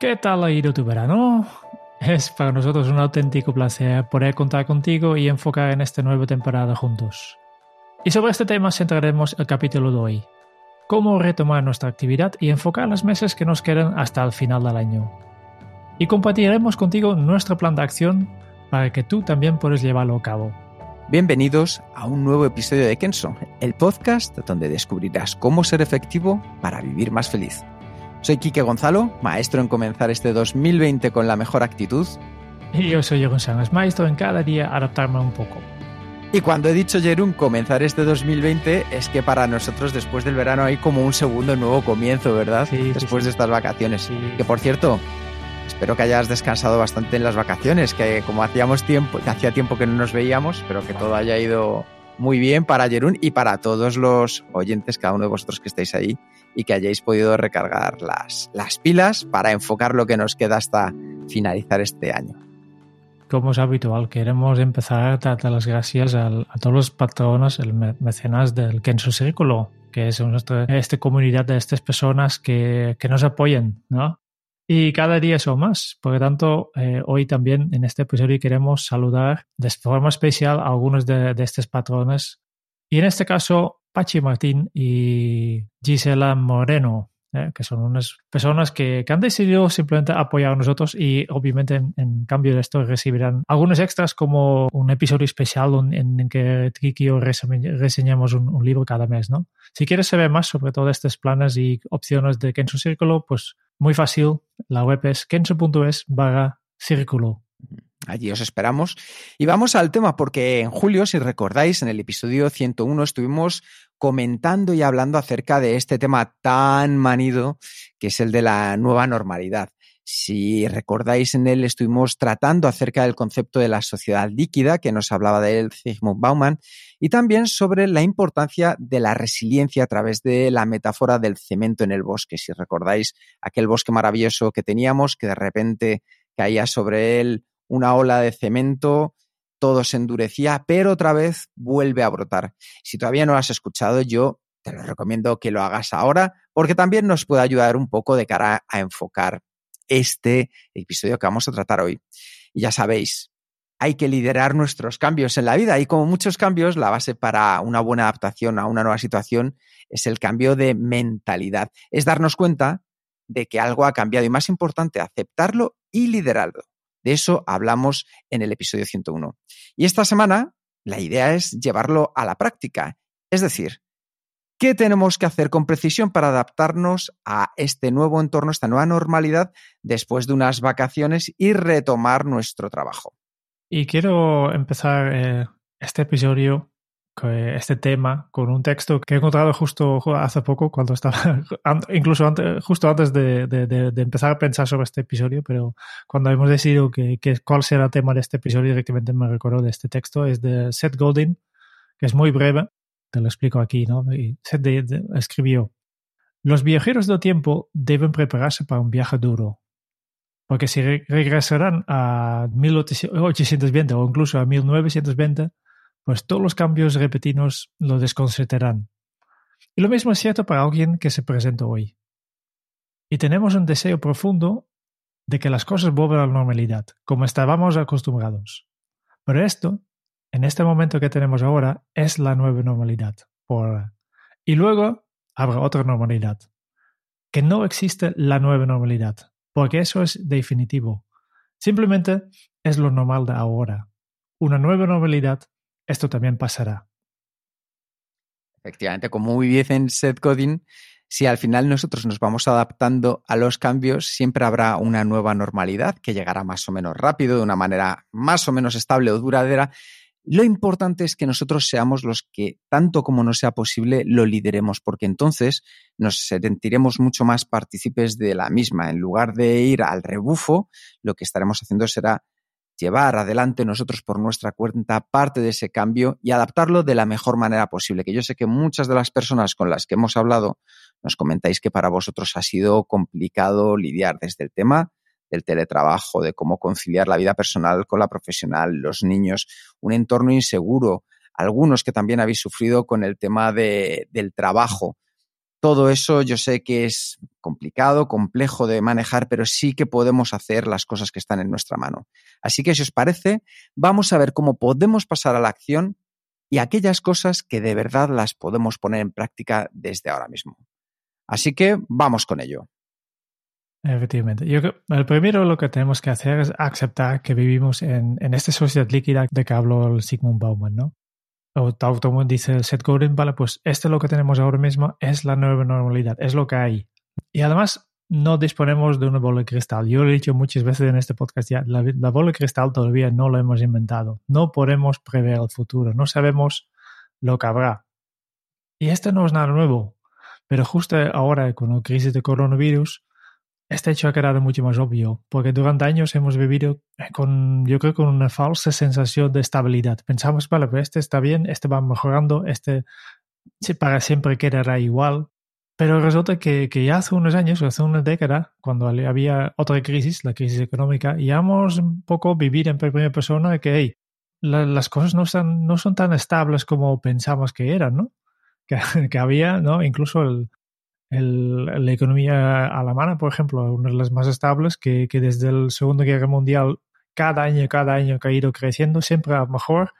¿Qué tal ha ido tu verano? Es para nosotros un auténtico placer poder contar contigo y enfocar en esta nueva temporada juntos. Y sobre este tema centraremos el capítulo de hoy. Cómo retomar nuestra actividad y enfocar los meses que nos quedan hasta el final del año. Y compartiremos contigo nuestro plan de acción para que tú también puedas llevarlo a cabo. Bienvenidos a un nuevo episodio de Kenso, el podcast donde descubrirás cómo ser efectivo para vivir más feliz. Soy Quique Gonzalo, maestro en comenzar este 2020 con la mejor actitud. Y yo soy Jeroen Sánchez, maestro en cada día adaptarme un poco. Y cuando he dicho, Jerún, comenzar este 2020, es que para nosotros después del verano hay como un segundo nuevo comienzo, ¿verdad? Sí, después sí, de estas vacaciones. Sí. Que por cierto, espero que hayas descansado bastante en las vacaciones, que como hacíamos tiempo, que hacía tiempo que no nos veíamos, pero que todo haya ido muy bien para Jerún y para todos los oyentes, cada uno de vosotros que estáis ahí, y que hayáis podido recargar las, las pilas para enfocar lo que nos queda hasta finalizar este año. Como es habitual, queremos empezar a dar las gracias a, todos los patronos, el me- mecenas del Kenso Círculo, que es nuestra esta comunidad de estas personas que, que nos apoyan, ¿no? Y cada día son más. Por lo tanto, eh, hoy también en este episodio queremos saludar de forma especial a algunos de, de estos patrones. Y en este caso, Pachi Martín y Gisela Moreno, ¿eh? que son unas personas que, que han decidido simplemente apoyar a nosotros y obviamente en, cambio de esto recibirán algunos extras como un episodio especial en, en que Kiki y yo reseñ- reseñamos un, libro cada mes. ¿no? Si quieres saber más sobre todos estos planes y opciones de Kenso Círculo, pues muy fácil, la web es kenso.es barra círculo. Allí os esperamos. Y vamos al tema, porque en julio, si recordáis, en el episodio 101 estuvimos comentando y hablando acerca de este tema tan manido que es el de la nueva normalidad. Si recordáis, en él estuvimos tratando acerca del concepto de la sociedad líquida, que nos hablaba de él Zygmunt Bauman, y también sobre la importancia de la resiliencia a través de la metáfora del cemento en el bosque. Si recordáis aquel bosque maravilloso que teníamos, que de repente caía sobre él una ola de cemento, todo se endurecía, pero otra vez vuelve a brotar. Si todavía no lo has escuchado, yo te lo recomiendo que lo hagas ahora, porque también nos puede ayudar un poco de cara a enfocar este episodio que vamos a tratar hoy. Y ya sabéis, hay que liderar nuestros cambios en la vida y como muchos cambios, la base para una buena adaptación a una nueva situación es el cambio de mentalidad. Es darnos cuenta de que algo ha cambiado y más importante, aceptarlo y liderarlo. De eso hablamos en el episodio 101. Y esta semana la idea es llevarlo a la práctica. Es decir, ¿qué tenemos que hacer con precisión para adaptarnos a este nuevo entorno, esta nueva normalidad después de unas vacaciones y retomar nuestro trabajo? Y quiero empezar eh, este episodio, este tema, con un texto que he encontrado justo hace poco, cuando estaba, incluso antes, justo antes de, de- de- empezar a pensar sobre este episodio, pero cuando hemos decidido que, que cuál será el tema de este episodio, directamente me recuerdo de este texto, es de Seth Godin, que es muy breve, te lo explico aquí, ¿no? Y Seth de- escribió, los viajeros del tiempo deben prepararse para un viaje duro, porque si re- regresarán a 1820 o incluso a 1920, pues todos los cambios repetidos lo desconcertarán. Y lo mismo es cierto para alguien que se presenta hoy. Y tenemos un deseo profundo de que las cosas vuelvan a la normalidad, como estábamos acostumbrados. Pero esto, en este momento que tenemos ahora, es la nueva normalidad. Por. Y luego habrá otra normalidad. Que no existe la nueva normalidad, porque eso es definitivo. Simplemente es lo normal de ahora. Una nueva normalidad, esto también pasará. Efectivamente, como muy bien en Seth Godin, si al final nosotros nos vamos adaptando a los cambios, siempre habrá una nueva normalidad que llegará más o menos rápido, de una manera más o menos estable o duradera. Lo importante es que nosotros seamos los que, tanto como no sea posible, lo lideremos, porque entonces nos sentiremos mucho más partícipes de la misma. En lugar de ir al rebufo, lo que estaremos haciendo será llevar adelante nosotros por nuestra cuenta parte de ese cambio y adaptarlo de la mejor manera posible. Que yo sé que muchas de las personas con las que hemos hablado nos comentáis que para vosotros ha sido complicado lidiar desde el tema del teletrabajo, de cómo conciliar la vida personal con la profesional, los niños, un entorno inseguro, algunos que también habéis sufrido con el tema de, del trabajo. Todo eso yo sé que es complicado, complejo de manejar, pero sí que podemos hacer las cosas que están en nuestra mano. Así que si os parece, vamos a ver cómo podemos pasar a la acción y aquellas cosas que de verdad las podemos poner en práctica desde ahora mismo. Así que vamos con ello. Efectivamente. Yo el primero lo que tenemos que hacer es aceptar que vivimos en, en esta sociedad líquida de que habló el Sigmund Bauman, ¿no? O tal como dice Seth Godin, vale, pues esto es lo que tenemos ahora mismo, es la nueva normalidad, es lo que hay. Y además no disponemos de una bola de cristal. Yo lo he dicho muchas veces en este podcast ya, la, la bola de cristal todavía no lo hemos inventado. No podemos prever el futuro, no sabemos lo que habrá. Y esto no es nada nuevo, pero justo ahora con la crisis de coronavirus, este hecho ha quedado mucho más obvio, porque durante años hemos vivido con, yo creo, con una falsa sensación de estabilidad. Pensamos, vale, pues este está bien, este va mejorando, este para siempre quedará igual. Pero resulta que, que ya hace unos años, hace una década, cuando había otra crisis, la crisis económica, íbamos un poco vivir en primera persona que, hey, las cosas no, están, no son tan estables como pensamos que eran, ¿no? Que, que había, ¿no? Incluso el, el, la economía alemana, por ejemplo, una de las más estables, que, que desde el Segundo Guerra Mundial cada año, cada año ha ido creciendo, siempre a mejor,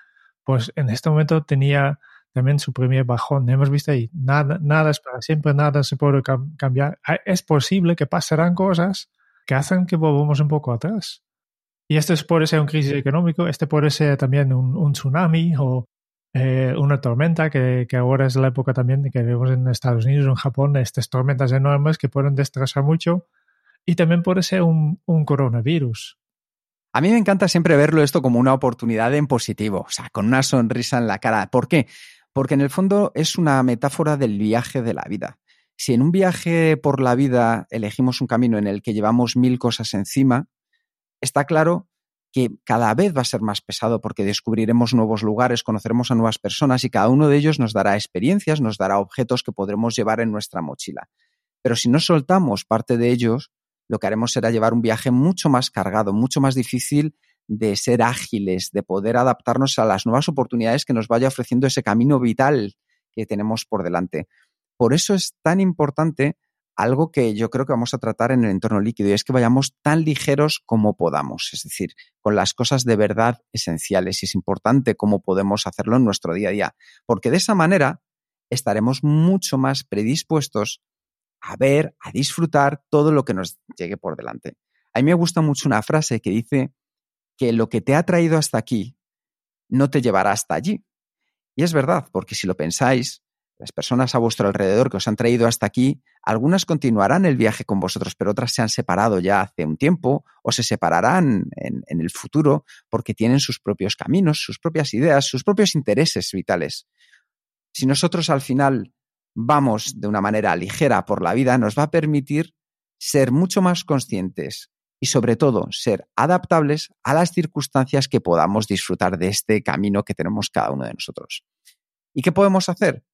pues en este momento tenía también su primer bajón. Hemos visto ahí, nada, nada es para siempre, nada se puede cambiar. Ah, es posible que pasarán cosas que hacen que volvamos un poco atrás. Y esto puede ser un crisis económico, este puede ser también un, un tsunami o eh, una tormenta, que, ahora es la época también que vemos en Estados Unidos en Japón, estas tormentas enormes que pueden destrozar mucho. Y también puede ser un, un coronavirus. A mí me encanta siempre verlo esto como una oportunidad en positivo, o sea, con una sonrisa en la cara. ¿Por qué? Porque en el fondo es una metáfora del viaje de la vida. Si en un viaje por la vida elegimos un camino en el que llevamos mil cosas encima, está claro que cada vez va a ser más pesado porque descubriremos nuevos lugares, conoceremos a nuevas personas y cada uno de ellos nos dará experiencias, nos dará objetos que podremos llevar en nuestra mochila. Pero si no soltamos parte de ellos, lo que haremos será llevar un viaje mucho más cargado, mucho más difícil de ser ágiles, de poder adaptarnos a las nuevas oportunidades que nos vaya ofreciendo ese camino vital que tenemos por delante. Por eso es tan importante algo que yo creo que vamos a tratar en el entorno líquido y es que vayamos tan ligeros como podamos, es decir, con las cosas de verdad esenciales y es importante cómo podemos hacerlo en nuestro día a día, porque de esa manera estaremos mucho más predispuestos a ver, a disfrutar todo lo que nos llegue por delante. A mí me gusta mucho una frase que dice que lo que te ha traído hasta aquí no te llevará hasta allí. Y es verdad, porque si lo pensáis, las personas a vuestro alrededor que os han traído hasta aquí, algunas continuarán el viaje con vosotros, pero otras se han separado ya hace un tiempo o se separarán en, en, el futuro porque tienen sus propios caminos, sus propias ideas, sus propios intereses vitales. Si nosotros al final vamos de una manera ligera por la vida, nos va a permitir ser mucho más conscientes y sobre todo ser adaptables a las circunstancias que podamos disfrutar de este camino que tenemos cada uno de nosotros. ¿Y qué podemos hacer?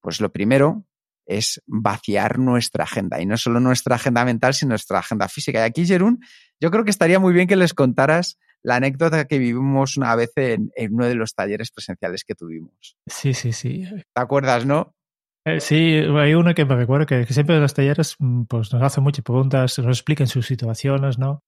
Pues lo primero es vaciar nuestra agenda y no solo nuestra agenda mental, sino nuestra agenda física. Y aquí, Jerún, yo creo que estaría muy bien que les contaras la anécdota que vivimos una vez en, en uno de los talleres presenciales que tuvimos. Sí, sí, sí. ¿Te acuerdas, no? Eh, sí, hay uno que me recuerda que, que, siempre en los talleres mm, pues, nos hacen muchas preguntas, nos explican sus situaciones, ¿no?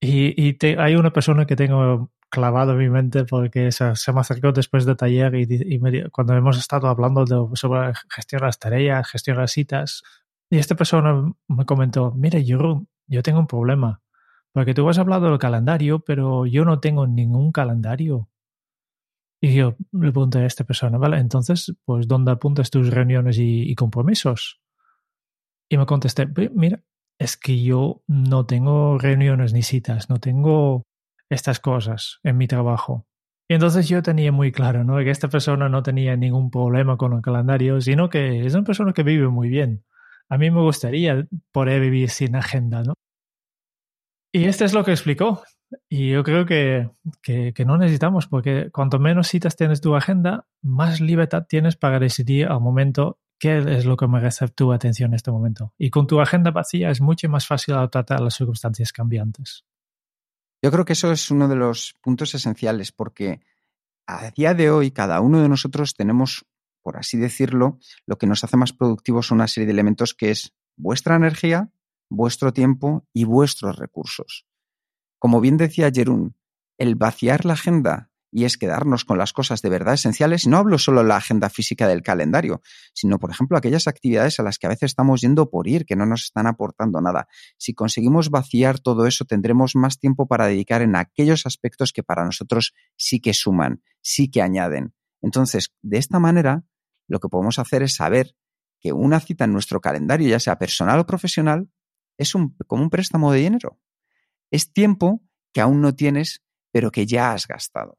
Y, hay una persona que tengo clavado en mi mente porque se, me acercó después del taller y, y me, cuando hemos estado hablando sobre gestión de las tareas, gestión de las citas, y esta persona me comentó, mira, yo, yo tengo un problema, porque tú has hablado del calendario, pero yo no tengo ningún calendario. Y yo le pregunté a esta persona, vale, entonces, pues, ¿dónde apuntas tus reuniones y, compromisos? Y me contesté, mira, es que yo no tengo reuniones ni citas, no tengo estas cosas en mi trabajo. Y entonces yo tenía muy claro, ¿no? Que esta persona no tenía ningún problema con el calendario, sino que es una persona que vive muy bien. A mí me gustaría poder vivir sin agenda, ¿no? Y esto es lo que explicó. Y yo creo que, que, no necesitamos, porque cuanto menos citas tienes tu agenda, más libertad tienes para decidir al momento qué es lo que merece tu atención en este momento. Y con tu agenda vacía es mucho más fácil adaptarte a las circunstancias cambiantes. Yo creo que eso es uno de los puntos esenciales, porque a día de hoy cada uno de nosotros tenemos, por así decirlo, lo que nos hace más productivos una serie de elementos que es vuestra energía, vuestro tiempo y vuestros recursos. Como bien decía Jerún, el vaciar la agenda y es quedarnos con las cosas de verdad esenciales. No hablo solo de la agenda física del calendario, sino, por ejemplo, aquellas actividades a las que a veces estamos yendo por ir, que no nos están aportando nada. Si conseguimos vaciar todo eso, tendremos más tiempo para dedicar en aquellos aspectos que para nosotros sí que suman, sí que añaden. Entonces, de esta manera, lo que podemos hacer es saber que una cita en nuestro calendario, ya sea personal o profesional, es un, como un préstamo de dinero. Es tiempo que aún no tienes, pero que ya has gastado.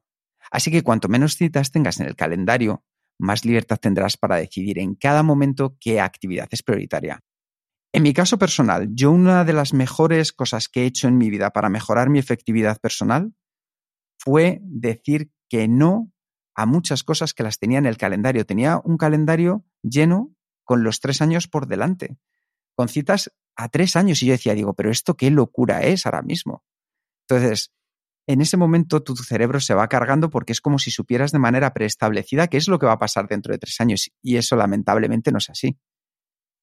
Así que cuanto menos citas tengas en el calendario, más libertad tendrás para decidir en cada momento qué actividad es prioritaria. En mi caso personal, yo una de las mejores cosas que he hecho en mi vida para mejorar mi efectividad personal fue decir que no a muchas cosas que las tenía en el calendario. Tenía un calendario lleno con los tres años por delante, con citas a tres años. Y yo decía, digo, pero esto qué locura es ahora mismo. Entonces, en ese momento tu, cerebro se va cargando porque es como si supieras de manera preestablecida qué es lo que va a pasar dentro de tres años y eso lamentablemente no es así.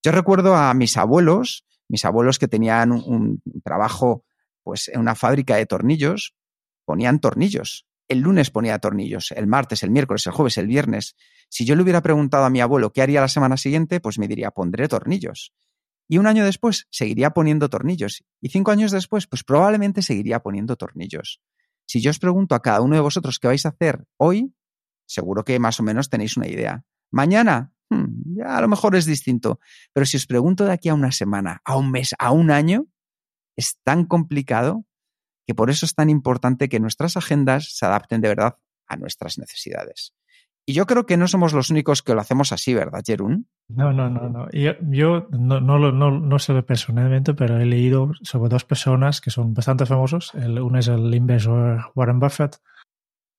Yo recuerdo a mis abuelos, mis abuelos que tenían un, trabajo pues en una fábrica de tornillos, ponían tornillos. El lunes ponía tornillos, el martes, el miércoles, el jueves, el viernes. Si yo le hubiera preguntado a mi abuelo qué haría la semana siguiente, pues me diría, pondré tornillos. Y un año después seguiría poniendo tornillos. Y cinco años después, pues probablemente seguiría poniendo tornillos. Si yo os pregunto a cada uno de vosotros qué vais a hacer hoy, seguro que más o menos tenéis una idea. Mañana, hmm, ya a lo mejor es distinto. Pero si os pregunto de aquí a una semana, a un mes, a un año, es tan complicado que por eso es tan importante que nuestras agendas se adapten de verdad a nuestras necesidades. Y yo creo que no somos los únicos que lo hacemos así, ¿verdad, Jerún? No, no, no, no. Yo, yo no, no, no, no, sé personalmente, pero he leído sobre dos personas que son bastante famosos. El, uno es el inversor Warren Buffett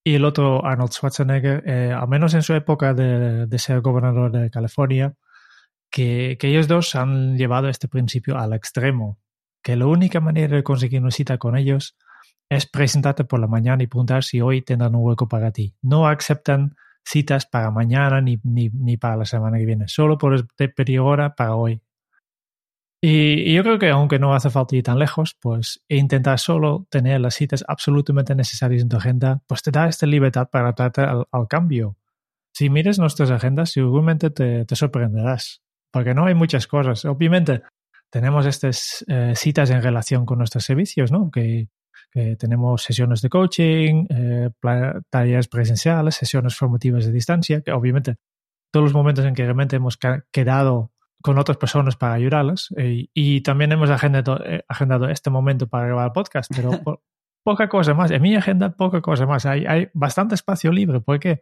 y el otro Arnold Schwarzenegger, eh, al menos en su época de, de ser gobernador de California, que, que, ellos dos han llevado este principio al extremo, que la única manera de conseguir una cita con ellos es presentarte por la mañana y preguntar si hoy tendrán un hueco para ti. No aceptan citas para mañana ni, ni, para la semana que viene, solo por este periodo para hoy. Y, yo creo que aunque no hace falta ir tan lejos, pues intentar solo tener las citas absolutamente necesarias en tu agenda, pues te da esta libertad para adaptarte al, cambio. Si mires nuestras agendas, seguramente te, te, sorprenderás, porque no hay muchas cosas. Obviamente, tenemos estas eh, citas en relación con nuestros servicios, ¿no? Que tenemos sesiones de coaching, eh, talleres presenciales, sesiones formativas de distancia, que obviamente todos los momentos en que realmente hemos quedado con otras personas para ayudarlas eh, y también hemos agendado, eh, agendado, este momento para grabar el podcast, pero poca cosa más. En mi agenda, poca cosa más. Hay, hay bastante espacio libre. ¿Por qué?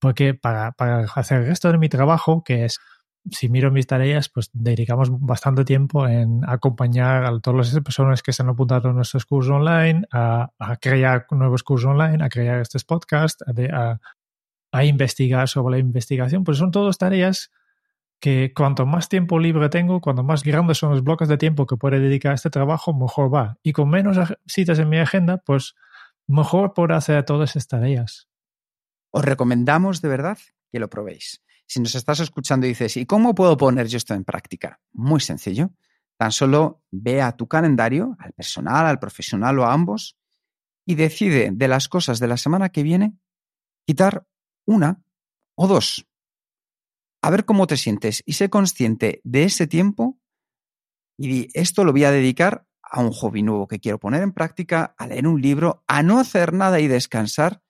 Porque para, para hacer el resto de mi trabajo, que es si miro mis tareas, pues dedicamos bastante tiempo en acompañar a todas las personas que se han apuntado a nuestros cursos online, a, crear nuevos cursos online, a crear estos podcasts, a, investigar sobre la investigación. Pues son todas tareas que cuanto más tiempo libre tengo, cuanto más grandes son los bloques de tiempo que puedo dedicar a este trabajo, mejor va. Y con menos citas en mi agenda, pues mejor puedo hacer todas estas tareas. Os recomendamos de verdad que lo probéis. Si nos estás escuchando y dices, ¿y cómo puedo poner yo esto en práctica? Muy sencillo. Tan solo ve a tu calendario, al personal, al profesional o a ambos, y decide de las cosas de la semana que viene quitar una o dos. A ver cómo te sientes y sé consciente de ese tiempo y di, esto lo voy a dedicar a un hobby nuevo que quiero poner en práctica, a leer un libro, a no hacer nada y descansar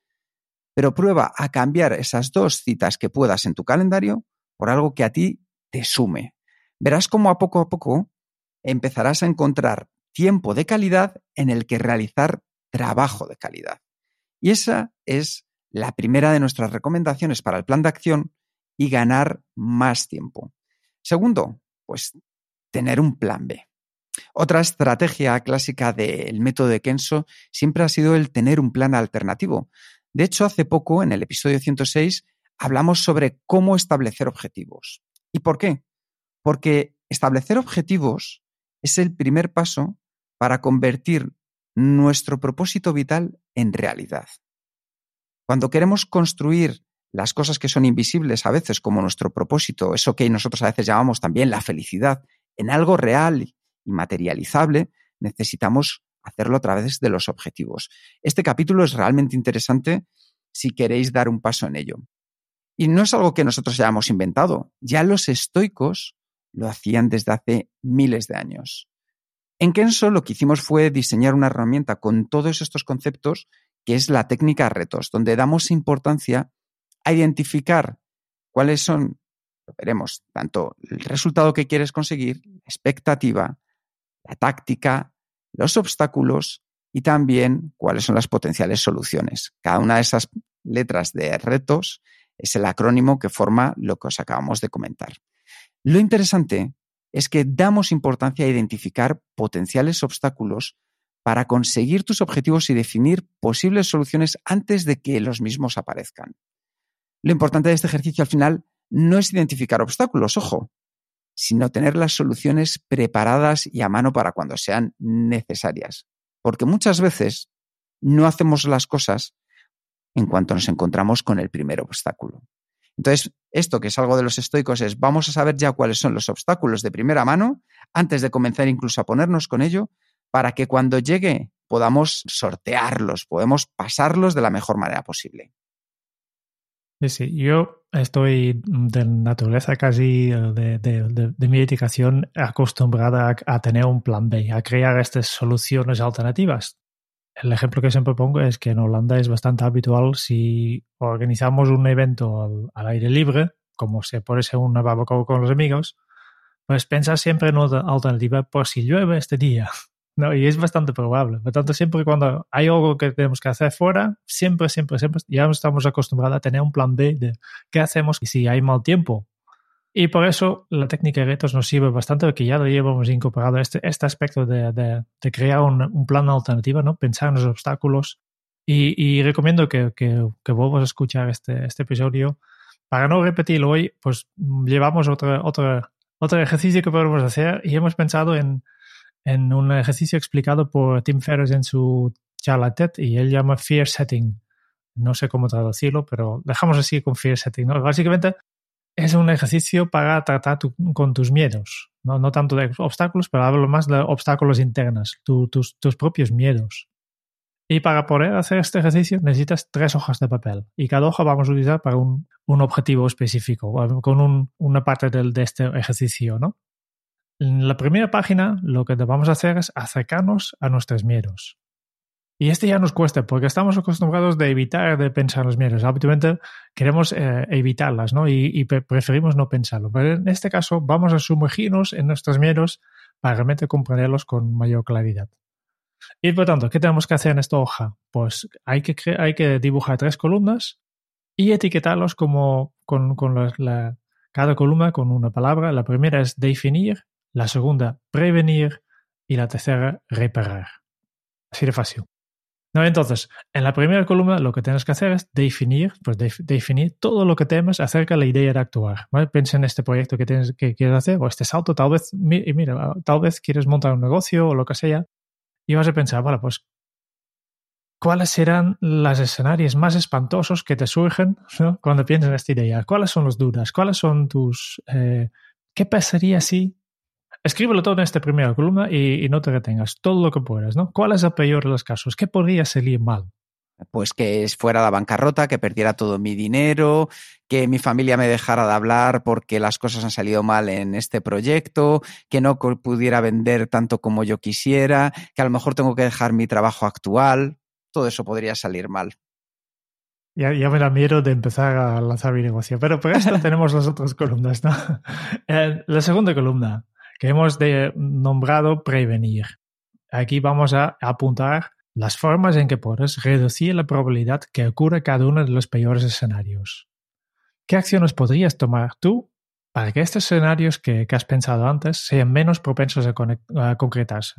pero prueba a cambiar esas dos citas que puedas en tu calendario por algo que a ti te sume. Verás cómo a poco a poco empezarás a encontrar tiempo de calidad en el que realizar trabajo de calidad. Y esa es la primera de nuestras recomendaciones para el plan de acción y ganar más tiempo. Segundo, pues tener un plan B. Otra estrategia clásica del método de Kenso siempre ha sido el tener un plan alternativo. De hecho, hace poco, en el episodio 106, hablamos sobre cómo establecer objetivos. ¿Y por qué? Porque establecer objetivos es el primer paso para convertir nuestro propósito vital en realidad. Cuando queremos construir las cosas que son invisibles a veces, como nuestro propósito, eso que nosotros a veces llamamos también la felicidad, en algo real y materializable, necesitamos hacerlo a través de los objetivos. Este capítulo es realmente interesante si queréis dar un paso en ello. Y no es algo que nosotros hayamos inventado, ya los estoicos lo hacían desde hace miles de años. En Kenso lo que hicimos fue diseñar una herramienta con todos estos conceptos que es la técnica retos, donde damos importancia a identificar cuáles son, veremos, tanto el resultado que quieres conseguir, la expectativa, la táctica, los obstáculos y también cuáles son las potenciales soluciones. Cada una de esas letras de retos es el acrónimo que forma lo que os acabamos de comentar. Lo interesante es que damos importancia a identificar potenciales obstáculos para conseguir tus objetivos y definir posibles soluciones antes de que los mismos aparezcan. Lo importante de este ejercicio al final no es identificar obstáculos, ojo, sino tener las soluciones preparadas y a mano para cuando sean necesarias. Porque muchas veces no hacemos las cosas en cuanto nos encontramos con el primer obstáculo. Entonces, esto que es algo de los estoicos es vamos a saber ya cuáles son los obstáculos de primera mano antes de comenzar incluso a ponernos con ello para que cuando llegue podamos sortearlos, podemos pasarlos de la mejor manera posible. Sí, sí, yo estoy de naturaleza casi de, de, de, mi dedicación acostumbrada a, tener un plan B, a crear estas soluciones alternativas. El ejemplo que siempre pongo es que en Holanda es bastante habitual si organizamos un evento al, al aire libre, como se puede ser una barbacoa con los amigos, pues pensar siempre en otra alternativa por si llueve este día. No, y es bastante probable. Por tanto, siempre cuando hay algo que tenemos que hacer fuera, siempre, siempre, siempre, ya estamos acostumbrados a tener un plan B de qué hacemos si hay mal tiempo. Y por eso la técnica de retos nos sirve bastante, porque ya lo llevamos incorporado este, este aspecto de, de, crear un, plan alternativo, ¿no? pensar en los obstáculos. Y, y recomiendo que, que, que vuelvas a escuchar este, este episodio. Para no repetirlo hoy, pues llevamos otro, otro, otro ejercicio que podemos hacer y hemos pensado en en un ejercicio explicado por Tim Ferriss en su charla TED y él llama Fear Setting. No sé cómo traducirlo, pero dejamos así con Fear Setting. Básicamente es un ejercicio para tratar con tus miedos, ¿no? no tanto de obstáculos, pero hablo más de obstáculos internos, tu, tus, tus propios miedos. Y para poder hacer este ejercicio necesitas tres hojas de papel y cada hoja vamos a utilizar para un, un objetivo específico, con un, una parte del, de este ejercicio, ¿no? En la primera página lo que vamos a hacer es acercarnos a nuestros miedos. Y este ya nos cuesta porque estamos acostumbrados de evitar de pensar los miedos. Habitualmente queremos eh, evitarlas ¿no? y, preferimos no pensarlo. Pero en este caso vamos a sumergirnos en nuestros miedos para realmente comprenderlos con mayor claridad. Y por tanto, ¿qué tenemos que hacer en esta hoja? Pues hay que, hay que dibujar tres columnas y etiquetarlos como con, con la, cada columna con una palabra. La primera es definir, la segunda prevenir y la tercera reparar. Así de fácil. No, entonces, en la primera columna lo que tienes que hacer es definir, pues de, definir todo lo que temes acerca de la idea de actuar. ¿vale? Piensa en este proyecto que, tienes, que quieres hacer o este salto, tal vez, y mira, tal vez quieres montar un negocio o lo que sea, y vas a pensar, vale, pues, ¿cuáles serán los escenarios más espantosos que te surgen ¿no? cuando piensas en esta idea? ¿Cuáles son las dudas? ¿Cuáles son tus... Eh, ¿Qué pasaría si Escríbelo todo en esta primera columna y, y, no te retengas, todo lo que puedas, ¿no? ¿Cuál es el peor de los casos? ¿Qué podría salir mal? Pues que fuera la bancarrota, que perdiera todo mi dinero, que mi familia me dejara de hablar porque las cosas han salido mal en este proyecto, que no pudiera vender tanto como yo quisiera, que a lo mejor tengo que dejar mi trabajo actual. Todo eso podría salir mal. Ya, ya, me da miedo de empezar a lanzar mi negocio. Pero por esto tenemos las otras columnas, ¿no? Eh, la segunda columna, que hemos nombrado prevenir. Aquí vamos a apuntar las formas en que puedes reducir la probabilidad que ocurra cada uno de los peores escenarios. ¿Qué acciones podrías tomar tú para que estos escenarios que, has pensado antes sean menos propensos a, concretarse?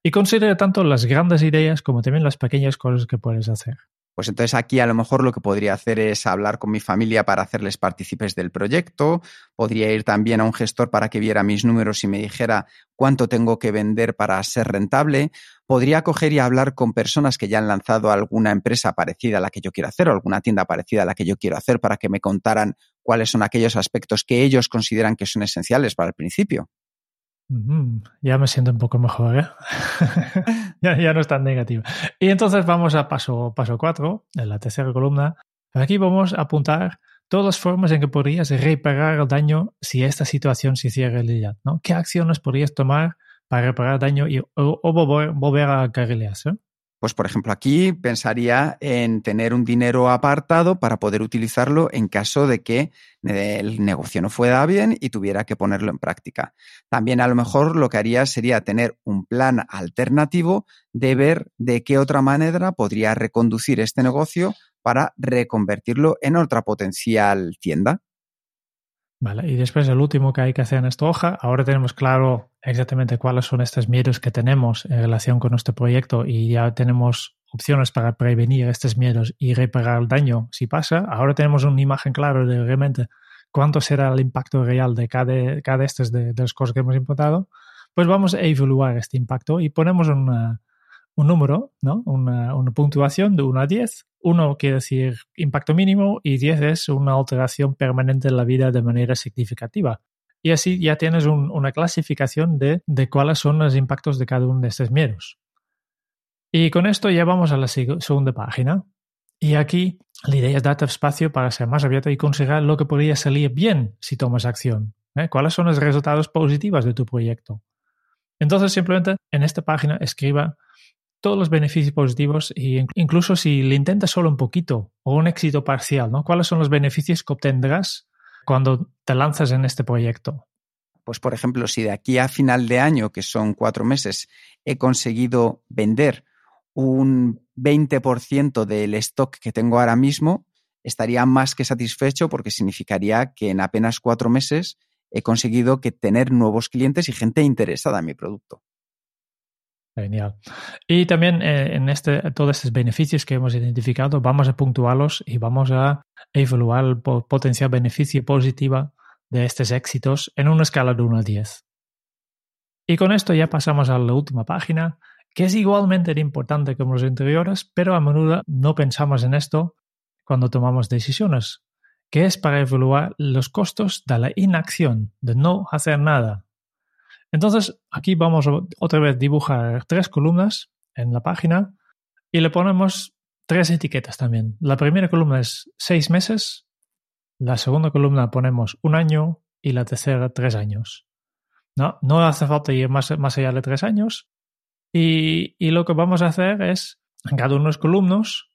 Y considera tanto las grandes ideas como también las pequeñas cosas que puedes hacer. Pues entonces aquí a lo mejor lo que podría hacer es hablar con mi familia para hacerles partícipes del proyecto, podría ir también a un gestor para que viera mis números y me dijera cuánto tengo que vender para ser rentable, podría coger y hablar con personas que ya han lanzado alguna empresa parecida a la que yo quiero hacer o alguna tienda parecida a la que yo quiero hacer para que me contaran cuáles son aquellos aspectos que ellos consideran que son esenciales para el principio. Ya me siento un poco mejor, ¿eh? ya, no es tan negativo. Y entonces vamos a paso, paso 4, en la tercera columna. Aquí vamos a apuntar todas las formas en que podrías reparar el daño si esta situación se hiciera realidad. ¿no? ¿Qué acciones podrías tomar para reparar daño y, o, volver, volver, a carrilearse? Pues, por ejemplo, aquí pensaría en tener un dinero apartado para poder utilizarlo en caso de que el negocio no fuera bien y tuviera que ponerlo en práctica. También a lo mejor lo que haría sería tener un plan alternativo de ver de qué otra manera podría reconducir este negocio para reconvertirlo en otra potencial tienda. Y después el último que hay que hacer en esta hoja, ahora tenemos claro exactamente cuáles son estos miedos que tenemos en relación con nuestro proyecto y ya tenemos opciones para prevenir estos miedos y reparar el daño si pasa. Ahora tenemos una imagen clara de realmente cuánto será el impacto real de cada, cada de estas de, de cosas que hemos importado. Pues vamos a evaluar este impacto y ponemos una, un número, ¿no? Una, una, puntuación de 1 a 10. 1 quiere decir impacto mínimo y 10 es una alteración permanente en la vida de manera significativa. Y así ya tienes una clasificación de, de, cuáles son los impactos de cada uno de estos miedos. Y con esto ya vamos a la segunda página. Y aquí la idea es darte espacio para ser más abierto y considerar lo que podría salir bien si tomas acción. ¿eh? ¿Cuáles son los resultados positivos de tu proyecto? Entonces simplemente en esta página escriba todos los beneficios positivos e incluso si le intentas solo un poquito o un éxito parcial, ¿no? ¿Cuáles son los beneficios que obtendrás cuando te lanzas en este proyecto? Pues, por ejemplo, si de aquí a final de año, que son cuatro meses, he conseguido vender un 20% del stock que tengo ahora mismo, estaría más que satisfecho porque significaría que en apenas cuatro meses he conseguido que tener nuevos clientes y gente interesada en mi producto. Genial. Y también eh, en este, todos estos beneficios que hemos identificado, vamos a puntuarlos y vamos a evaluar el potencial beneficio positivo de estos éxitos en una escala de 1 a 10. Y con esto ya pasamos a la última página, que es igualmente importante como los anteriores, pero a menudo no pensamos en esto cuando tomamos decisiones, que es para evaluar los costos de la inacción, de no hacer nada. Entonces, aquí vamos a otra vez dibujar tres columnas en la página y le ponemos tres etiquetas también. La primera columna es seis meses, la segunda columna ponemos un año y la tercera tres años. No, no hace falta ir más, allá de tres años. Y, y, lo que vamos a hacer es, en cada uno de los columnos,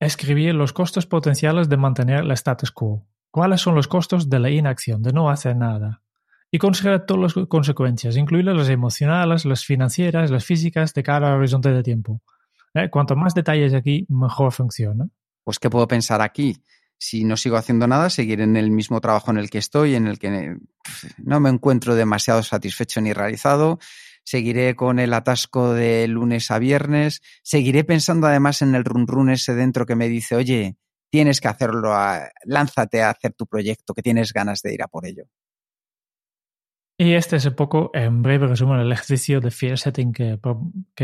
escribir los costos potenciales de mantener el status quo. ¿Cuáles son los costos de la inacción, de no hacer nada? Y considera todas las consecuencias, incluidas las emocionales, las financieras, las físicas de cada horizonte de tiempo. ¿Eh? Cuanto más detalles aquí, mejor funciona. Pues, ¿qué puedo pensar aquí? Si no sigo haciendo nada, seguir en el mismo trabajo en el que estoy, en el que no me encuentro demasiado satisfecho ni realizado, seguiré con el atasco de lunes a viernes, seguiré pensando además en el run run ese dentro que me dice, oye, tienes que hacerlo, lánzate a hacer tu proyecto, que tienes ganas de ir a por ello. Y este es un poco, en breve resumen, el ejercicio de fear setting que,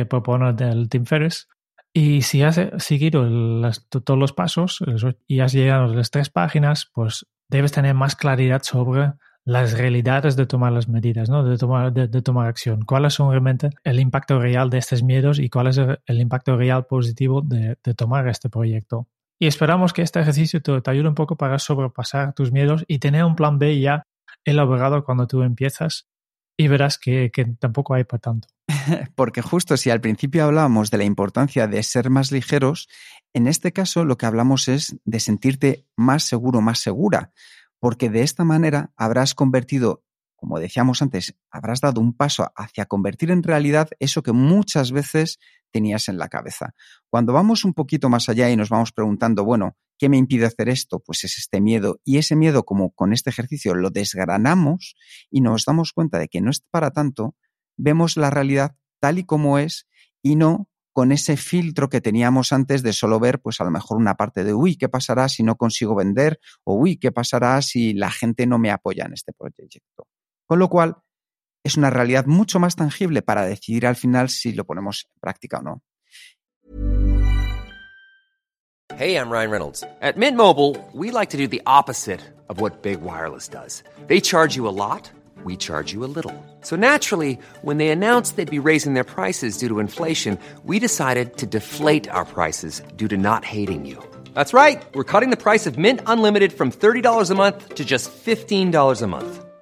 propone el Tim Ferriss. Y si has seguido todos los pasos y has llegado a las tres páginas, pues debes tener más claridad sobre las realidades de tomar las medidas, ¿no? de, tomar, de, tomar acción. ¿Cuáles son realmente el impacto real de estos miedos y cuál es el, impacto real positivo de, de, tomar este proyecto? Y esperamos que este ejercicio te, te ayude un poco para sobrepasar tus miedos y tener un plan B ya elaborado cuando tú empiezas y verás que, tampoco hay para tanto. Porque justo si al principio hablábamos de la importancia de ser más ligeros, en este caso lo que hablamos es de sentirte más seguro, más segura, porque de esta manera habrás convertido como decíamos antes, habrás dado un paso hacia convertir en realidad eso que muchas veces tenías en la cabeza. Cuando vamos un poquito más allá y nos vamos preguntando, bueno, ¿qué me impide hacer esto? Pues es este miedo. Y ese miedo, como con este ejercicio, lo desgranamos y nos damos cuenta de que no es para tanto, vemos la realidad tal y como es y no con ese filtro que teníamos antes de solo ver, pues a lo mejor una parte de, uy, ¿qué pasará si no consigo vender? O, uy, ¿qué pasará si la gente no me apoya en este proyecto? Con lo cual, es una realidad mucho más tangible para decidir al final si lo ponemos en práctica o no. Hey, I'm Ryan Reynolds. At Mint Mobile, we like to do the opposite of what Big Wireless does. They charge you a lot. we charge you a little. So naturally, when they announced they'd be raising their prices due to inflation, we decided to deflate our prices due to not hating you. That's right. We're cutting the price of Mint Unlimited from $30 a month to just $15 a month.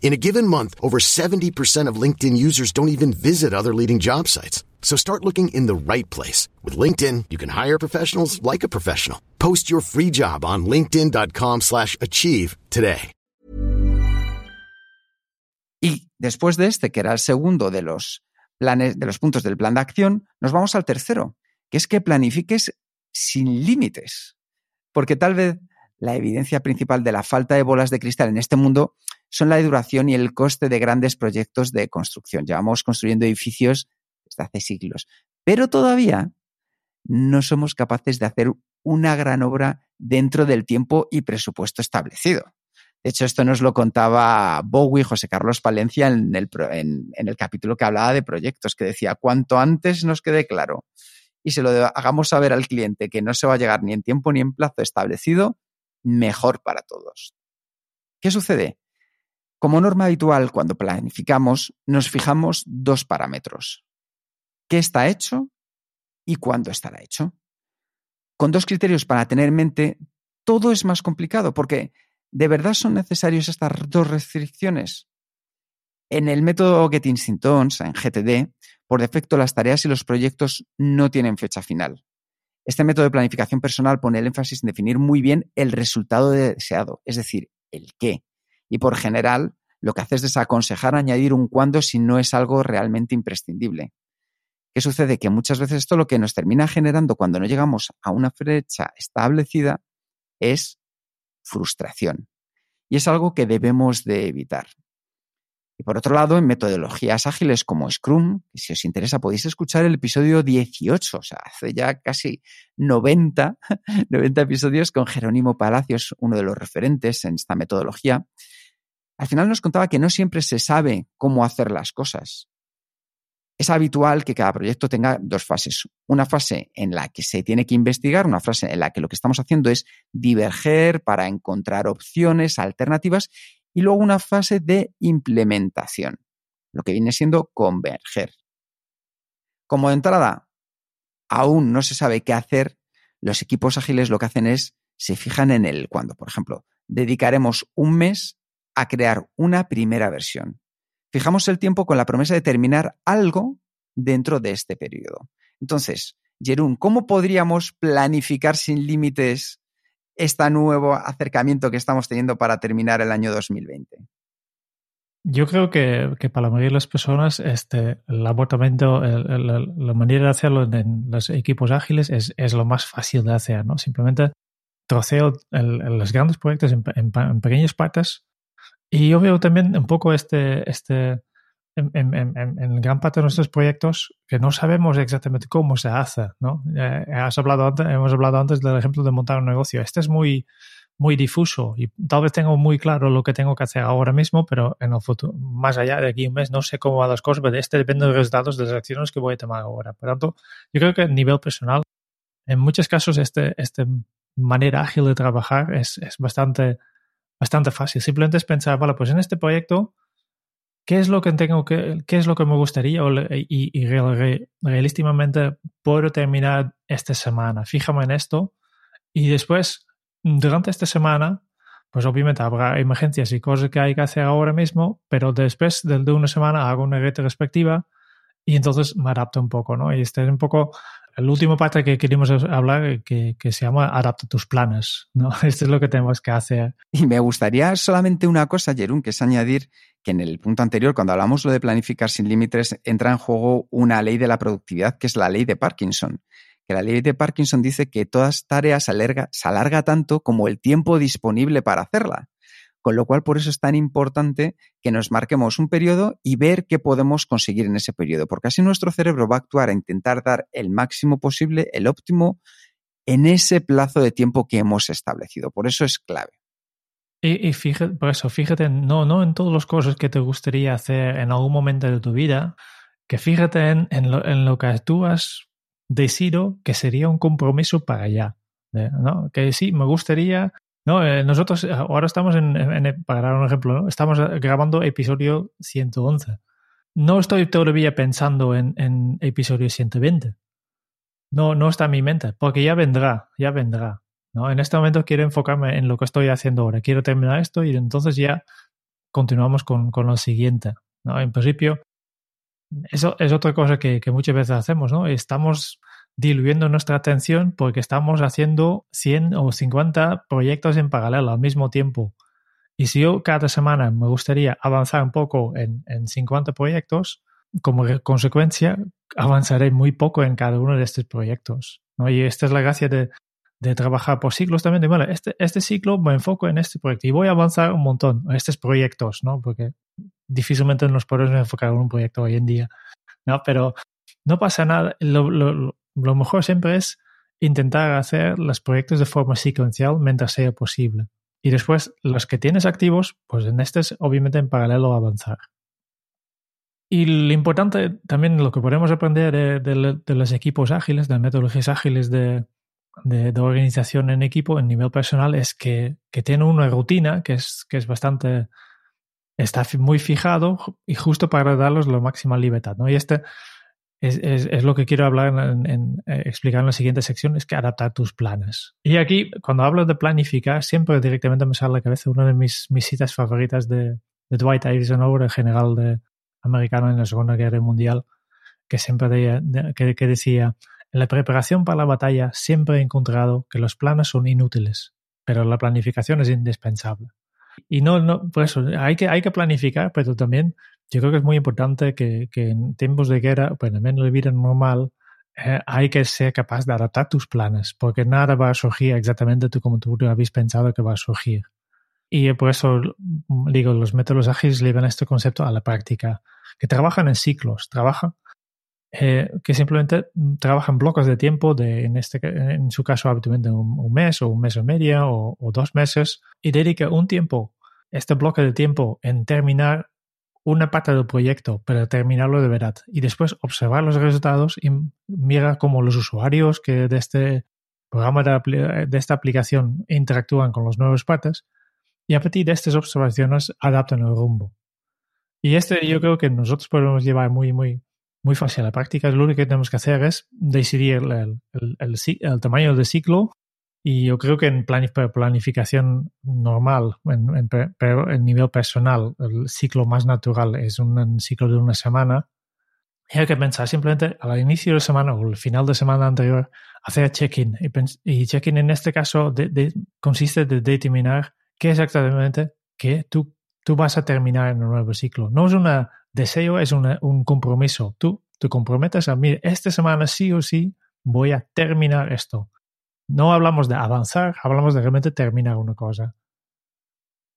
In a given month, over 70% of LinkedIn users don't even visit other leading job sites. So start looking in the right place. With LinkedIn, you can hire professionals like a professional. Post your free job on linkedin.com slash achieve today. Y después de este, que era el segundo de los planes, de los puntos del plan de acción, nos vamos al tercero, que es que planifiques sin límites. Porque tal vez la evidencia principal de la falta de bolas de cristal en este mundo son la duración y el coste de grandes proyectos de construcción. Llevamos construyendo edificios desde hace siglos, pero todavía no somos capaces de hacer una gran obra dentro del tiempo y presupuesto establecido. De hecho, esto nos lo contaba Bowie, José Carlos Palencia, en el, en, el capítulo que hablaba de proyectos, que decía, cuanto antes nos quede claro y se lo hagamos saber al cliente que no se va a llegar ni en tiempo ni en plazo establecido, mejor para todos. ¿Qué sucede? Como norma habitual, cuando planificamos, nos fijamos dos parámetros. ¿Qué está hecho y cuándo estará hecho? Con dos criterios para tener en mente, todo es más complicado porque ¿De verdad son necesarias estas dos restricciones? En el método Getting Symptoms, en GTD, por defecto las tareas y los proyectos no tienen fecha final. Este método de planificación personal pone el énfasis en definir muy bien el resultado deseado, es decir, el qué. Y por general, lo que hace es desaconsejar añadir un cuándo si no es algo realmente imprescindible. ¿Qué sucede? Que muchas veces esto lo que nos termina generando cuando no llegamos a una fecha establecida es frustración. Y es algo que debemos de evitar. Y por otro lado, en metodologías ágiles como Scrum, si os interesa podéis escuchar el episodio 18, o sea, hace ya casi 90, 90 episodios con Jerónimo Palacios, uno de los referentes en esta metodología. Al final nos contaba que no siempre se sabe cómo hacer las cosas es habitual que cada proyecto tenga dos fases. Una fase en la que se tiene que investigar, una fase en la que lo que estamos haciendo es diverger para encontrar opciones alternativas y luego una fase de implementación, lo que viene siendo converger. Como de entrada aún no se sabe qué hacer, los equipos ágiles lo que hacen es se fijan en el cuando. Por ejemplo, dedicaremos un mes a crear una primera versión Fijamos el tiempo con la promesa de terminar algo dentro de este periodo. Entonces, Jerún, ¿cómo podríamos planificar sin límites este nuevo acercamiento que estamos teniendo para terminar el año 2020? Yo creo que, para la mayoría de las personas este, el abortamiento, la manera de hacerlo en los equipos ágiles es, lo más fácil de hacer, ¿no? Simplemente troceo los grandes proyectos en, en, pequeñas partes y yo veo también un poco este, este en, en, en, gran parte de nuestros proyectos que no sabemos exactamente cómo se hace, ¿no? Eh, has hablado antes, hemos hablado antes del ejemplo de montar un negocio. Este es muy, muy difuso y tal vez tengo muy claro lo que tengo que hacer ahora mismo, pero en el futuro, más allá de aquí un mes, no sé cómo van las cosas, pero este depende de los resultados de las acciones que voy a tomar ahora. Por tanto, yo creo que a nivel personal, en muchos casos, este, esta manera ágil de trabajar es, es bastante bastante fácil. Simplemente es pensar, vale, pues en este proyecto ¿qué es lo que tengo que, qué es lo que me gustaría y, y realísticamente puedo terminar esta semana? Fíjame en esto y después, durante esta semana, pues obviamente habrá emergencias y cosas que hay que hacer ahora mismo, pero después de, una semana hago una retrospectiva y entonces me adapto un poco, ¿no? Y este es un poco el último parte que queríamos hablar, que, que se llama adapta tus planes, ¿no? Esto es lo que tenemos que hacer. Y me gustaría solamente una cosa, Jerún, que es añadir que en el punto anterior, cuando hablamos lo de planificar sin límites, entra en juego una ley de la productividad, que es la ley de Parkinson que la ley de Parkinson dice que todas tareas se alarga tanto como el tiempo disponible para hacerla. Con lo cual, por eso es tan importante que nos marquemos un periodo y ver qué podemos conseguir en ese periodo, porque así nuestro cerebro va a actuar a intentar dar el máximo posible, el óptimo, en ese plazo de tiempo que hemos establecido. Por eso es clave. Y, fíjate, por eso, fíjate, no, no en todas las cosas que te gustaría hacer en algún momento de tu vida, que fíjate en, en, lo, que tú has decido que sería un compromiso para allá. ¿no? Que sí, me gustaría. No, eh, nosotros ahora estamos en, para dar un ejemplo, ¿no? estamos grabando episodio 111. No estoy todavía pensando en, en episodio 120. No, no está en mi mente, porque ya vendrá, ya vendrá. ¿no? En este momento quiero enfocarme en lo que estoy haciendo ahora. Quiero terminar esto y entonces ya continuamos con, con lo siguiente. ¿no? En principio, eso es otra cosa que, muchas veces hacemos, ¿no? Estamos diluyendo nuestra atención porque estamos haciendo 100 o 50 proyectos en paralelo al mismo tiempo. Y si yo cada semana me gustaría avanzar un poco en, en 50 proyectos, como consecuencia avanzaré muy poco en cada uno de estos proyectos. ¿no? Y esta es la gracia de, trabajar por ciclos también. De, bueno, este, este ciclo me enfoco en este proyecto y voy a avanzar un montón en estos proyectos, ¿no? Porque difícilmente nos podemos enfocar en un proyecto hoy en día, ¿no? Pero no pasa nada. Lo mejor siempre es intentar hacer los proyectos de forma secuencial mientras sea posible. Y después, los que tienes activos, pues en estos, obviamente, en paralelo avanzar. Y lo importante también, lo que podemos aprender de, los equipos ágiles, de metodologías ágiles de, de, de, organización en equipo, en nivel personal, es que, que tiene una rutina que es, que es bastante está muy fijado y justo para darles la máxima libertad. ¿no? Y este es, lo que quiero hablar en, eh, explicar en la siguiente sección, es que adaptar tus planes. Y aquí, cuando hablo de planificar, siempre directamente me sale a la cabeza una de mis, citas favoritas de, Dwight Eisenhower, el general de, americano en la Segunda Guerra Mundial, que siempre de, que decía, en la preparación para la batalla siempre he encontrado que los planes son inútiles, pero la planificación es indispensable. Y no, no, por eso, hay que, hay que planificar, pero también yo creo que es muy importante que, que en tiempos de guerra, pues en la vida normal, eh, hay que ser capaz de adaptar tus planes, porque nada va a surgir exactamente como tú habéis pensado que va a surgir. Y por eso digo, los métodos ágiles llevan este concepto a la práctica, que trabajan en ciclos, trabajan, eh, que simplemente trabajan bloques de tiempo, de, en, este, en su caso habitualmente un, un mes o un mes y medio o, o, dos meses, y dedica un tiempo, este bloque de tiempo, en terminar una parte del proyecto, pero terminarlo de verdad. Y después observar los resultados y mira cómo los usuarios que de este programa de, esta aplicación interactúan con los nuevos partes y a partir de estas observaciones adaptan el rumbo. Y este yo creo que nosotros podemos llevar muy, muy, muy fácil a la práctica. Lo único que tenemos que hacer es decidir el tamaño del ciclo y yo creo que en planificación normal, en, en, pero en nivel personal, el ciclo más natural es un ciclo de una semana. Y hay que pensar simplemente al inicio de semana o al final de semana anterior, hacer check-in. Y, y check-in en este caso de, de, consiste de determinar qué exactamente que tú, tú vas a terminar en un nuevo ciclo. No es un deseo, es una, un compromiso. Tú te comprometes a, mí esta semana sí o sí voy a terminar esto no hablamos de avanzar, hablamos de realmente terminar una cosa.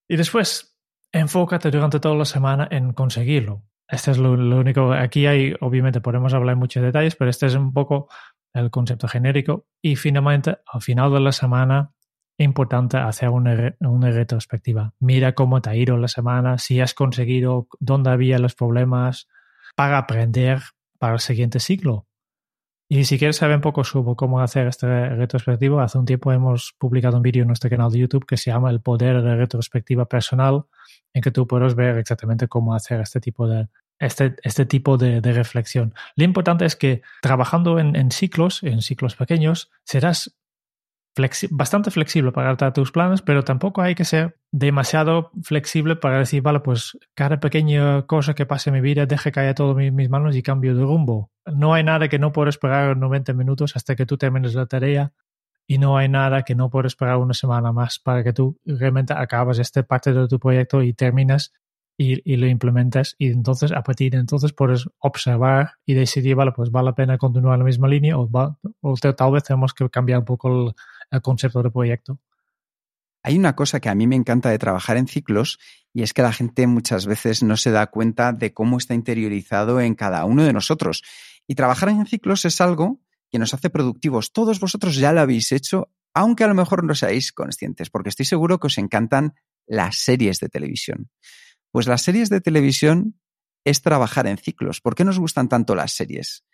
Y después, enfócate durante toda la semana en conseguirlo. Este es lo, único. Aquí hay, obviamente, podemos hablar en muchos detalles, pero este es un poco el concepto genérico. Y finalmente, al final de la semana, importante hacer una, una retrospectiva. Mira cómo te ha ido la semana, si has conseguido, dónde había los problemas, para aprender para el siguiente ciclo. Y si quieres saber un poco sobre cómo hacer este retrospectivo, hace un tiempo hemos publicado un vídeo en nuestro canal de YouTube que se llama El poder de retrospectiva personal, en que tú puedes ver exactamente cómo hacer este tipo de, este, este tipo de, reflexión. Lo importante es que trabajando en, ciclos, en ciclos pequeños, serás bastante flexible para adaptar tus planes, pero tampoco hay que ser demasiado flexible para decir, vale, pues cada pequeña cosa que pase en mi vida deje caer todo en mis manos y cambio de rumbo. No hay nada que no pueda esperar 90 minutos hasta que tú termines la tarea y no hay nada que no pueda esperar una semana más para que tú realmente acabes esta parte de tu proyecto y termines y, lo implementas y entonces a partir de entonces puedes observar y decidir, vale, pues vale la pena continuar la misma línea o, o tal vez tenemos que cambiar un poco el, el concepto de proyecto. Hay una cosa que a mí me encanta de trabajar en ciclos y es que la gente muchas veces no se da cuenta de cómo está interiorizado en cada uno de nosotros. Y trabajar en ciclos es algo que nos hace productivos. Todos vosotros ya lo habéis hecho, aunque a lo mejor no seáis conscientes, porque estoy seguro que os encantan las series de televisión. Pues las series de televisión es trabajar en ciclos. ¿Por qué nos gustan tanto las series?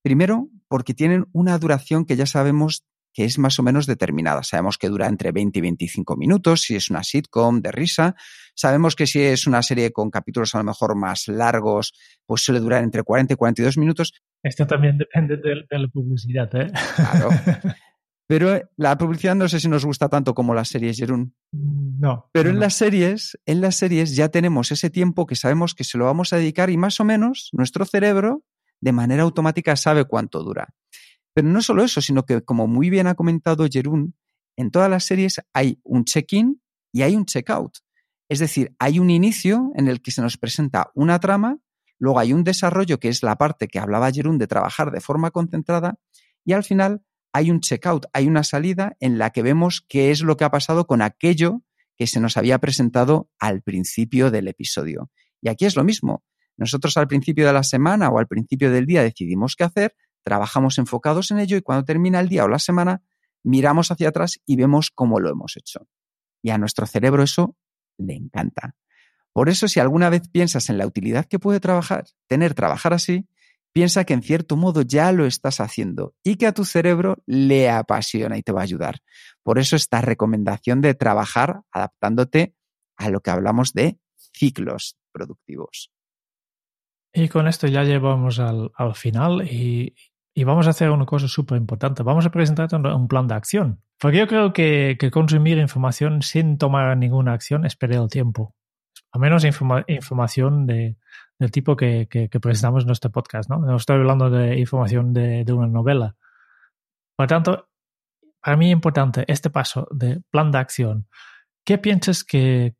Primero, porque tienen una duración que ya sabemos que es más o menos determinada. Sabemos que dura entre 20 y 25 minutos, si es una sitcom de risa. Sabemos que si es una serie con capítulos a lo mejor más largos, pues suele durar entre 40 y 42 minutos. Esto también depende de, la publicidad, ¿eh? Claro. Pero eh, la publicidad no sé si nos gusta tanto como las series, Jerún. Mm, no. Pero en las series, en las series ya tenemos ese tiempo que sabemos que se lo vamos a dedicar y más o menos nuestro cerebro de manera automática sabe cuánto dura. Pero no solo eso, sino que, como muy bien ha comentado Jerún, en todas las series hay un check-in y hay un check-out. Es decir, hay un inicio en el que se nos presenta una trama, luego hay un desarrollo que es la parte que hablaba Jerún de trabajar de forma concentrada y al final hay un check-out, hay una salida en la que vemos qué es lo que ha pasado con aquello que se nos había presentado al principio del episodio. Y aquí es lo mismo. Nosotros al principio de la semana o al principio del día decidimos qué hacer, trabajamos enfocados en ello y cuando termina el día o la semana, miramos hacia atrás y vemos cómo lo hemos hecho. Y a nuestro cerebro eso le encanta. Por eso, si alguna vez piensas en la utilidad que puede trabajar, tener trabajar así, piensa que en cierto modo ya lo estás haciendo y que a tu cerebro le apasiona y te va a ayudar. Por eso esta recomendación de trabajar adaptándote a lo que hablamos de ciclos productivos. Y con esto ya llevamos al, al final y, y vamos a hacer una cosa súper importante. Vamos a presentar un plan de acción. Porque yo creo que, consumir información sin tomar ninguna acción es perder el tiempo. A menos información de, del tipo que, presentamos en nuestro podcast. ¿no? no estoy hablando de información de, una novela. Por tanto, para mí es importante este paso de plan de acción. ¿Qué piensas que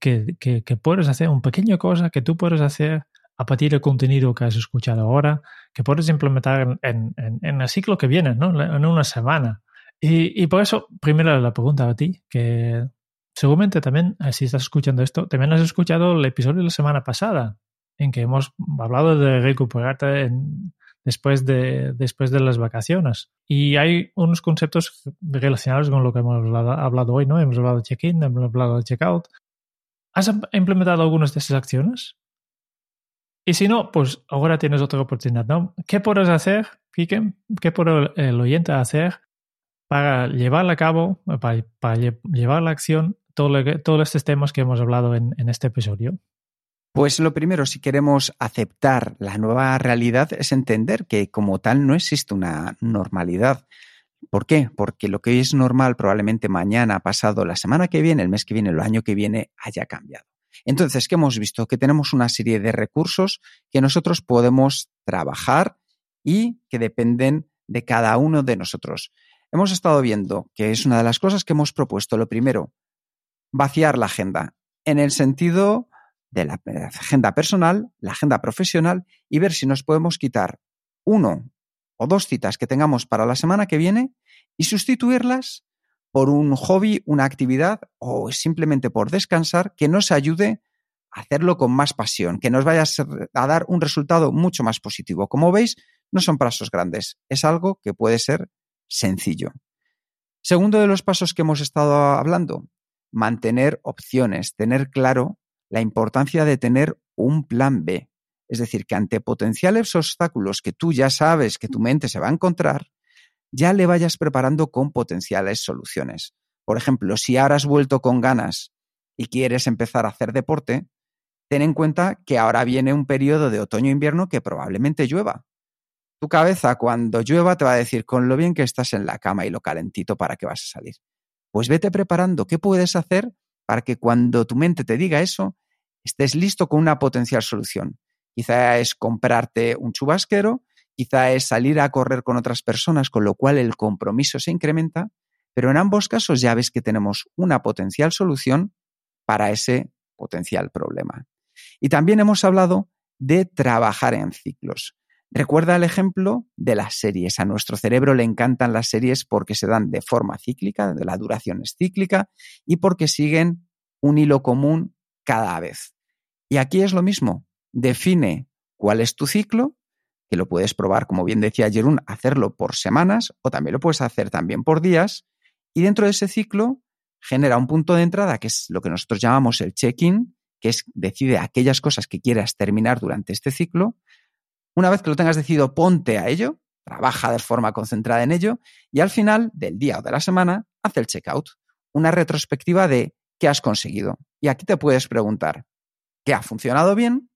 puedes hacer? Un pequeño cosa que tú puedes hacer a partir del contenido que has escuchado ahora, que puedes implementar en, el ciclo que viene, ¿no? en una semana. Y, por eso, primero la pregunta a ti, que seguramente también, eh, si estás escuchando esto, también has escuchado el episodio de la semana pasada, en que hemos hablado de recuperarte después, de, después de las vacaciones. Y hay unos conceptos relacionados con lo que hemos hablado, hoy, ¿no? Hemos hablado de check-in, hemos hablado de check-out. ¿Has implementado algunas de esas acciones? Y si no, pues ahora tienes otra oportunidad, ¿no? ¿Qué puedes hacer, Kike? ¿Qué puede el oyente hacer para llevar a cabo, para, llevar a la acción todos estos temas que hemos hablado en, en este episodio? Pues lo primero, si queremos aceptar la nueva realidad, es entender que como tal no existe una normalidad. ¿Por qué? Porque lo que hoy es normal probablemente mañana, pasado, la semana que viene, el mes que viene, el año que viene haya cambiado. Entonces, ¿qué hemos visto? Que tenemos una serie de recursos que nosotros podemos trabajar y que dependen de cada uno de nosotros. Hemos estado viendo que es una de las cosas que hemos propuesto. Lo primero, vaciar la agenda en el sentido de la agenda personal, la agenda profesional y ver si nos podemos quitar uno o dos citas que tengamos para la semana que viene y sustituirlas por un hobby, una actividad o simplemente por descansar que nos ayude a hacerlo con más pasión, que nos vaya a, dar un resultado mucho más positivo. Como veis, no son pasos grandes, es algo que puede ser sencillo. Segundo de los pasos que hemos estado hablando, mantener opciones, tener claro la importancia de tener un plan B. Es decir, que ante potenciales obstáculos que tú ya sabes que tu mente se va a encontrar, ya le vayas preparando con potenciales soluciones. Por ejemplo, si ahora has vuelto con ganas y quieres empezar a hacer deporte, ten en cuenta que ahora viene un periodo de otoño-invierno que probablemente llueva. Tu cabeza cuando llueva te va a decir con lo bien que estás en la cama y lo calentito para que vas a salir. Pues vete preparando qué puedes hacer para que cuando tu mente te diga eso, estés listo con una potencial solución. Quizá es comprarte un chubasquero, quizá es salir a correr con otras personas, con lo cual el compromiso se incrementa, pero en ambos casos ya ves que tenemos una potencial solución para ese potencial problema. Y también hemos hablado de trabajar en ciclos. Recuerda el ejemplo de las series. A nuestro cerebro le encantan las series porque se dan de forma cíclica, de la duración es cíclica y porque siguen un hilo común cada vez. Y aquí es lo mismo. Define cuál es tu ciclo, que lo puedes probar, como bien decía Jerún, hacerlo por semanas o también lo puedes hacer también por días. Y dentro de ese ciclo genera un punto de entrada que es lo que nosotros llamamos el check-in, que es decide aquellas cosas que quieras terminar durante este ciclo. Una vez que lo tengas decidido, ponte a ello, trabaja de forma concentrada en ello y al final del día o de la semana, haz el checkout, una retrospectiva de qué has conseguido. Y aquí te puedes preguntar, ¿qué ha funcionado bien?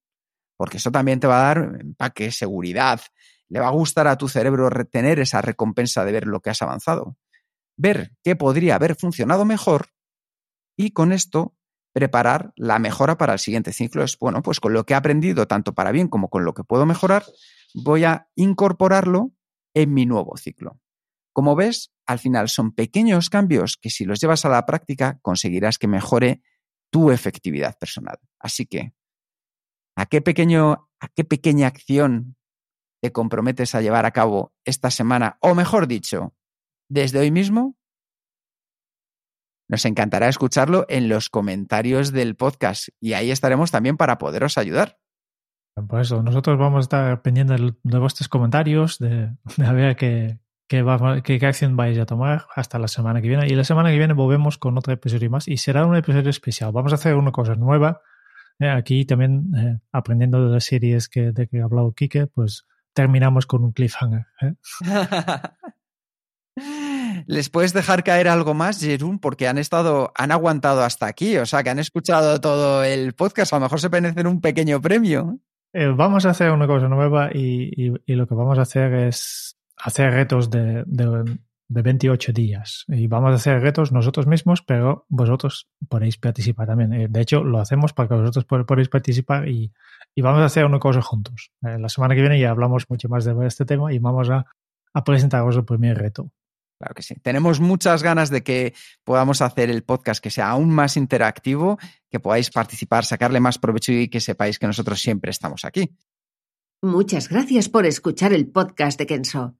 Porque eso también te va a dar empaque, seguridad, le va a gustar a tu cerebro retener esa recompensa de ver lo que has avanzado. Ver qué podría haber funcionado mejor y con esto preparar la mejora para el siguiente ciclo. Es bueno, pues con lo que he aprendido, tanto para bien como con lo que puedo mejorar, voy a incorporarlo en mi nuevo ciclo. Como ves, al final son pequeños cambios que si los llevas a la práctica conseguirás que mejore tu efectividad personal. Así que, ¿a qué, pequeño, ¿a qué pequeña acción te comprometes a llevar a cabo esta semana? O mejor dicho, desde hoy mismo nos encantará escucharlo en los comentarios del podcast y ahí estaremos también para poderos ayudar. Por eso, nosotros vamos a estar pendientes de vuestros comentarios, de, ver qué, qué, acción vais a tomar hasta la semana que viene. Y la semana que viene volvemos con otro episodio más y será un episodio especial. Vamos a hacer una cosa nueva. Eh, aquí también, eh, aprendiendo de las series que, de que ha hablado Kike, pues terminamos con un cliffhanger. ¿eh? ¿Les puedes dejar caer algo más, Jerún? Porque han estado, han aguantado hasta aquí, o sea, que han escuchado todo el podcast. A lo mejor se merecen un pequeño premio. Eh, vamos a hacer una cosa nueva y, lo que vamos a hacer es hacer retos de, de, 28 días. Y vamos a hacer retos nosotros mismos, pero vosotros podéis participar también. Eh, de hecho, lo hacemos para que vosotros podáis participar y, vamos a hacer una cosa juntos. Eh, la semana que viene ya hablamos mucho más de este tema y vamos a, a presentaros el primer reto. Claro que sí. Tenemos muchas ganas de que podamos hacer el podcast que sea aún más interactivo, que podáis participar, sacarle más provecho y que sepáis que nosotros siempre estamos aquí. Muchas gracias por escuchar el podcast de Kenso.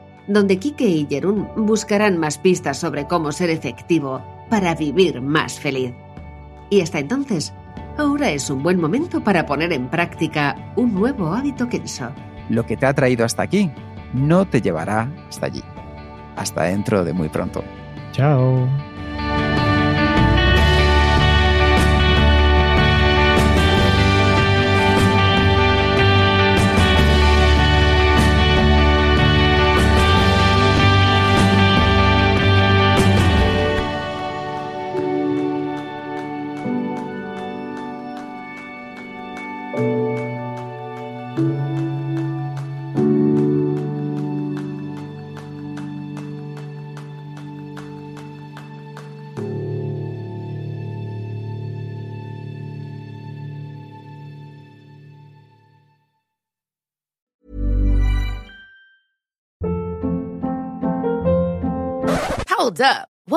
donde Kike y Jerún buscarán más pistas sobre cómo ser efectivo para vivir más feliz. Y hasta entonces, ahora es un buen momento para poner en práctica un nuevo hábito Kenso. Lo que te ha traído hasta aquí no te llevará hasta allí. Hasta dentro de muy pronto. Chao.